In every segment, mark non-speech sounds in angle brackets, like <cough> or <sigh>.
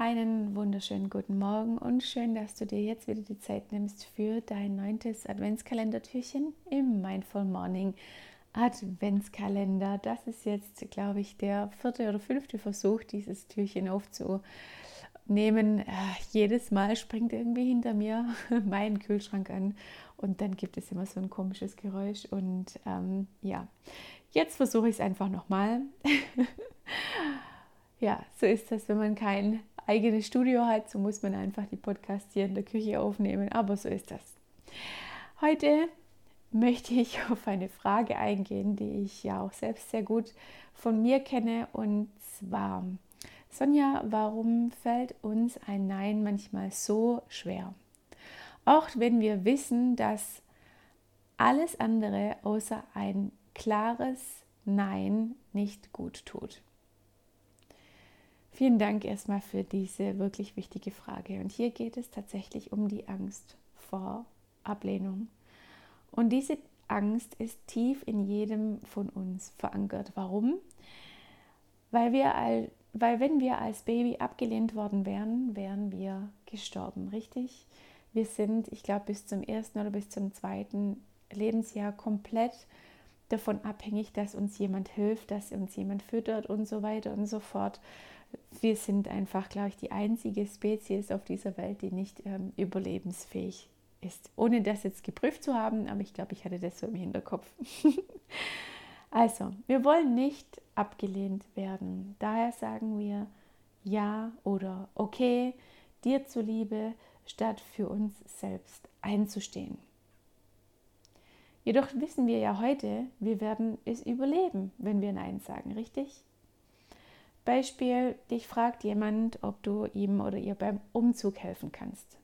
Einen wunderschönen guten Morgen und schön, dass du dir jetzt wieder die Zeit nimmst für dein neuntes Adventskalendertürchen im Mindful Morning Adventskalender. Das ist jetzt, glaube ich, der vierte oder fünfte Versuch, dieses Türchen aufzunehmen. Äh, jedes Mal springt irgendwie hinter mir <laughs> mein Kühlschrank an und dann gibt es immer so ein komisches Geräusch. Und ähm, ja, jetzt versuche ich es einfach nochmal. <laughs> ja, so ist das, wenn man kein eigenes Studio hat, so muss man einfach die Podcasts hier in der Küche aufnehmen. Aber so ist das. Heute möchte ich <laughs> auf eine Frage eingehen, die ich ja auch selbst sehr gut von mir kenne. Und zwar, Sonja, warum fällt uns ein Nein manchmal so schwer? Auch wenn wir wissen, dass alles andere außer ein klares Nein nicht gut tut. Vielen Dank erstmal für diese wirklich wichtige Frage. Und hier geht es tatsächlich um die Angst vor Ablehnung. Und diese Angst ist tief in jedem von uns verankert. Warum? Weil, wir all, weil wenn wir als Baby abgelehnt worden wären, wären wir gestorben, richtig? Wir sind, ich glaube, bis zum ersten oder bis zum zweiten Lebensjahr komplett davon abhängig, dass uns jemand hilft, dass uns jemand füttert und so weiter und so fort wir sind einfach, glaube ich, die einzige Spezies auf dieser Welt, die nicht ähm, überlebensfähig ist. Ohne das jetzt geprüft zu haben, aber ich glaube, ich hatte das so im Hinterkopf. <laughs> also, wir wollen nicht abgelehnt werden. Daher sagen wir ja oder okay, dir zuliebe, statt für uns selbst einzustehen. Jedoch wissen wir ja heute, wir werden es überleben, wenn wir Nein sagen, richtig? Beispiel, dich fragt jemand, ob du ihm oder ihr beim Umzug helfen kannst.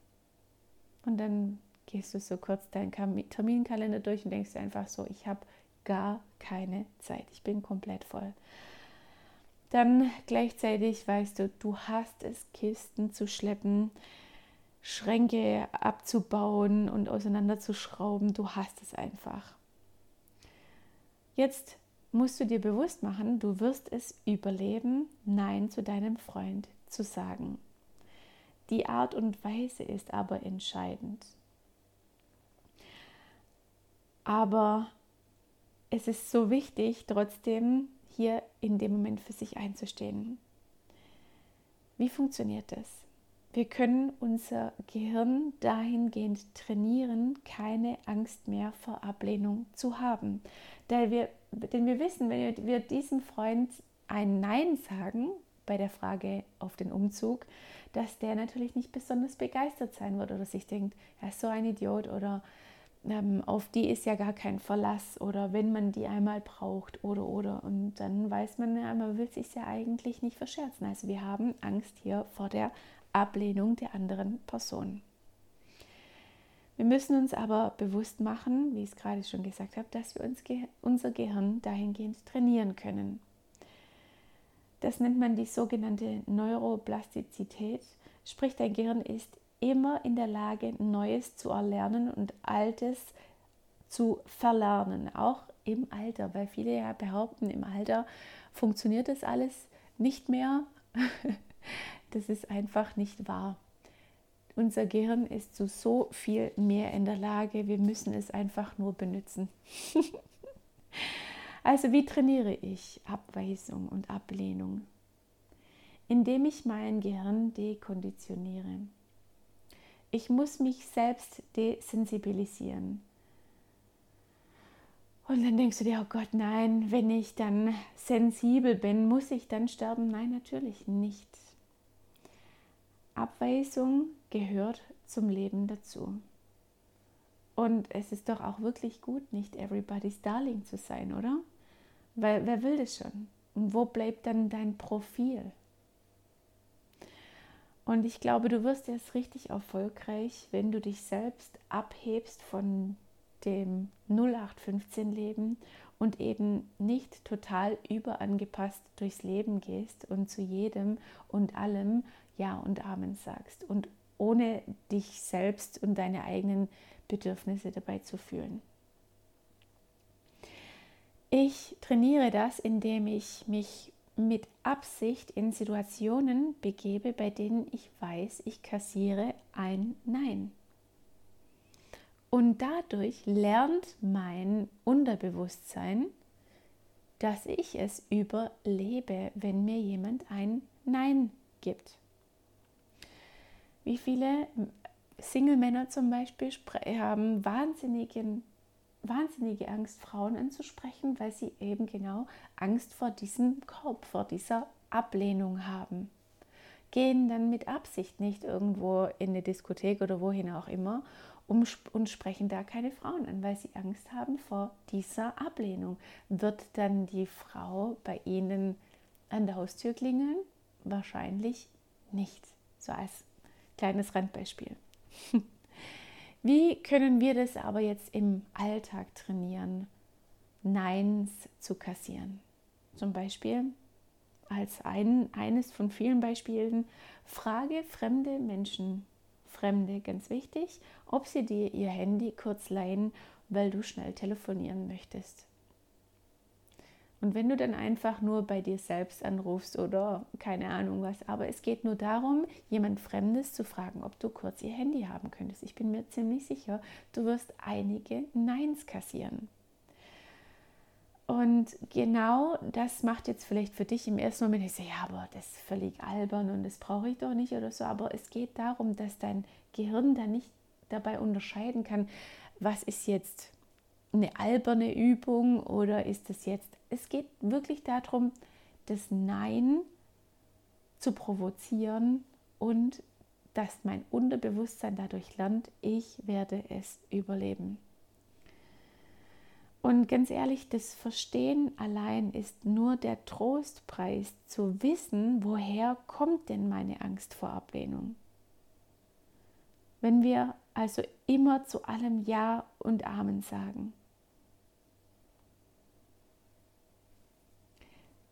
Und dann gehst du so kurz deinen Terminkalender durch und denkst einfach so, ich habe gar keine Zeit, ich bin komplett voll. Dann gleichzeitig weißt du, du hast es, Kisten zu schleppen, Schränke abzubauen und auseinanderzuschrauben, du hast es einfach. Jetzt musst du dir bewusst machen, du wirst es überleben, Nein zu deinem Freund zu sagen. Die Art und Weise ist aber entscheidend. Aber es ist so wichtig, trotzdem hier in dem Moment für sich einzustehen. Wie funktioniert das? Wir können unser Gehirn dahingehend trainieren, keine Angst mehr vor Ablehnung zu haben. Denn wir denn wir wissen, wenn wir diesem Freund ein Nein sagen bei der Frage auf den Umzug, dass der natürlich nicht besonders begeistert sein wird oder sich denkt, er ist so ein Idiot oder ähm, auf die ist ja gar kein Verlass oder wenn man die einmal braucht oder oder und dann weiß man, ja, man will sich ja eigentlich nicht verscherzen. Also wir haben Angst hier vor der Ablehnung der anderen Person. Wir müssen uns aber bewusst machen, wie ich es gerade schon gesagt habe, dass wir uns unser Gehirn dahingehend trainieren können. Das nennt man die sogenannte Neuroplastizität, sprich dein Gehirn ist immer in der Lage, Neues zu erlernen und Altes zu verlernen, auch im Alter, weil viele ja behaupten, im Alter funktioniert das alles nicht mehr. <laughs> Das ist einfach nicht wahr. Unser Gehirn ist zu so viel mehr in der Lage. Wir müssen es einfach nur benutzen. <laughs> also wie trainiere ich Abweisung und Ablehnung? Indem ich mein Gehirn dekonditioniere. Ich muss mich selbst desensibilisieren. Und dann denkst du dir, oh Gott, nein, wenn ich dann sensibel bin, muss ich dann sterben? Nein, natürlich nicht. Abweisung gehört zum Leben dazu. Und es ist doch auch wirklich gut, nicht everybody's Darling zu sein, oder? Weil wer will das schon? Und wo bleibt dann dein Profil? Und ich glaube, du wirst erst richtig erfolgreich, wenn du dich selbst abhebst von dem 0815-Leben und eben nicht total überangepasst durchs Leben gehst und zu jedem und allem Ja und Amen sagst und ohne dich selbst und deine eigenen Bedürfnisse dabei zu fühlen. Ich trainiere das, indem ich mich mit Absicht in Situationen begebe, bei denen ich weiß, ich kassiere ein Nein. Und dadurch lernt mein Unterbewusstsein, dass ich es überlebe, wenn mir jemand ein Nein gibt. Wie viele Single-Männer zum Beispiel haben wahnsinnigen, wahnsinnige Angst, Frauen anzusprechen, weil sie eben genau Angst vor diesem Korb, vor dieser Ablehnung haben. Gehen dann mit Absicht nicht irgendwo in eine Diskothek oder wohin auch immer und sprechen da keine Frauen an, weil sie Angst haben vor dieser Ablehnung. Wird dann die Frau bei ihnen an der Haustür klingeln? Wahrscheinlich nicht. So als kleines Randbeispiel. <laughs> Wie können wir das aber jetzt im Alltag trainieren, Neins zu kassieren? Zum Beispiel als ein, eines von vielen Beispielen, frage fremde Menschen, Fremde ganz wichtig, ob sie dir ihr Handy kurz leihen, weil du schnell telefonieren möchtest. Und wenn du dann einfach nur bei dir selbst anrufst oder keine Ahnung was, aber es geht nur darum, jemand Fremdes zu fragen, ob du kurz ihr Handy haben könntest. Ich bin mir ziemlich sicher, du wirst einige Neins kassieren. Und genau das macht jetzt vielleicht für dich im ersten Moment, ich sage, ja, aber das ist völlig albern und das brauche ich doch nicht oder so. Aber es geht darum, dass dein Gehirn da nicht dabei unterscheiden kann, was ist jetzt eine alberne Übung oder ist es jetzt, es geht wirklich darum, das Nein zu provozieren und dass mein Unterbewusstsein dadurch lernt, ich werde es überleben. Und ganz ehrlich, das Verstehen allein ist nur der Trostpreis zu wissen, woher kommt denn meine Angst vor Ablehnung. Wenn wir also immer zu allem Ja und Amen sagen.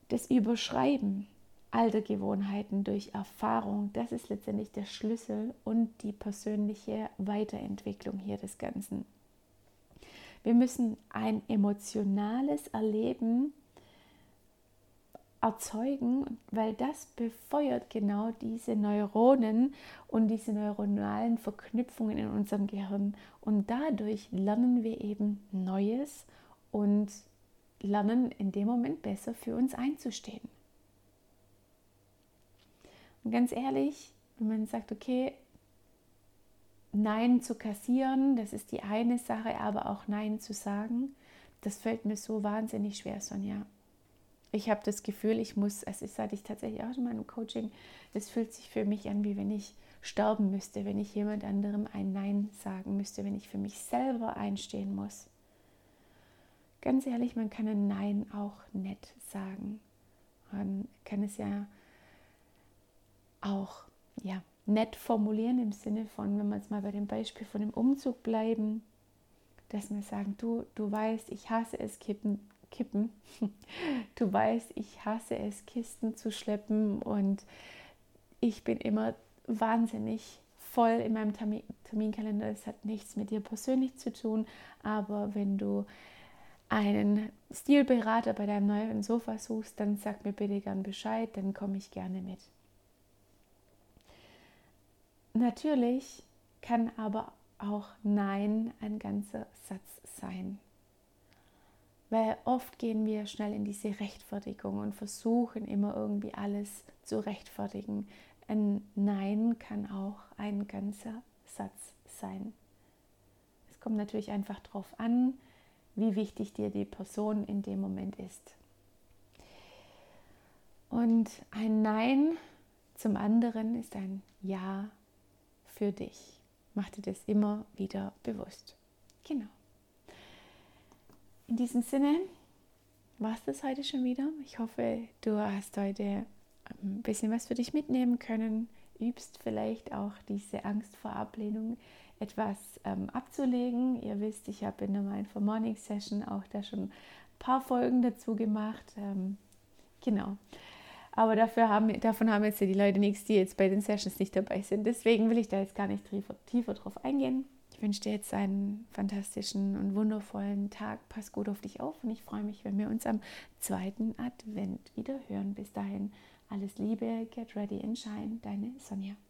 Das Überschreiben alter Gewohnheiten durch Erfahrung, das ist letztendlich der Schlüssel und die persönliche Weiterentwicklung hier des Ganzen. Wir müssen ein emotionales Erleben erzeugen, weil das befeuert genau diese Neuronen und diese neuronalen Verknüpfungen in unserem Gehirn. Und dadurch lernen wir eben Neues und lernen in dem Moment besser für uns einzustehen. Und ganz ehrlich, wenn man sagt, okay, Nein zu kassieren, das ist die eine Sache, aber auch Nein zu sagen, das fällt mir so wahnsinnig schwer, Sonja. Ich habe das Gefühl, ich muss, also das hatte ich tatsächlich auch in meinem Coaching, das fühlt sich für mich an, wie wenn ich sterben müsste, wenn ich jemand anderem ein Nein sagen müsste, wenn ich für mich selber einstehen muss. Ganz ehrlich, man kann ein Nein auch nett sagen. Man kann es ja auch ja, nett formulieren im Sinne von, wenn wir jetzt mal bei dem Beispiel von dem Umzug bleiben, dass wir sagen, du, du weißt, ich hasse es, Kippen, Kippen. <laughs> Du weißt, ich hasse es, Kisten zu schleppen und ich bin immer wahnsinnig voll in meinem Terminkalender. Es hat nichts mit dir persönlich zu tun, aber wenn du einen Stilberater bei deinem neuen Sofa suchst, dann sag mir bitte gern Bescheid, dann komme ich gerne mit. Natürlich kann aber auch Nein ein ganzer Satz sein. Weil oft gehen wir schnell in diese Rechtfertigung und versuchen immer irgendwie alles zu rechtfertigen. Ein Nein kann auch ein ganzer Satz sein. Es kommt natürlich einfach darauf an, wie wichtig dir die Person in dem Moment ist. Und ein Nein zum anderen ist ein Ja für dich. Mach dir das immer wieder bewusst. Genau. In diesem Sinne war es das heute schon wieder. Ich hoffe, du hast heute ein bisschen was für dich mitnehmen können. Übst vielleicht auch diese Angst vor Ablehnung etwas ähm, abzulegen. Ihr wisst, ich habe in der Mindful Morning Session auch da schon ein paar Folgen dazu gemacht. Ähm, genau. Aber dafür haben, davon haben jetzt die Leute nichts, die jetzt bei den Sessions nicht dabei sind. Deswegen will ich da jetzt gar nicht tiefer, tiefer drauf eingehen. Ich wünsche dir jetzt einen fantastischen und wundervollen Tag. Pass gut auf dich auf und ich freue mich, wenn wir uns am zweiten Advent wieder hören. Bis dahin alles Liebe, get ready and shine, deine Sonja.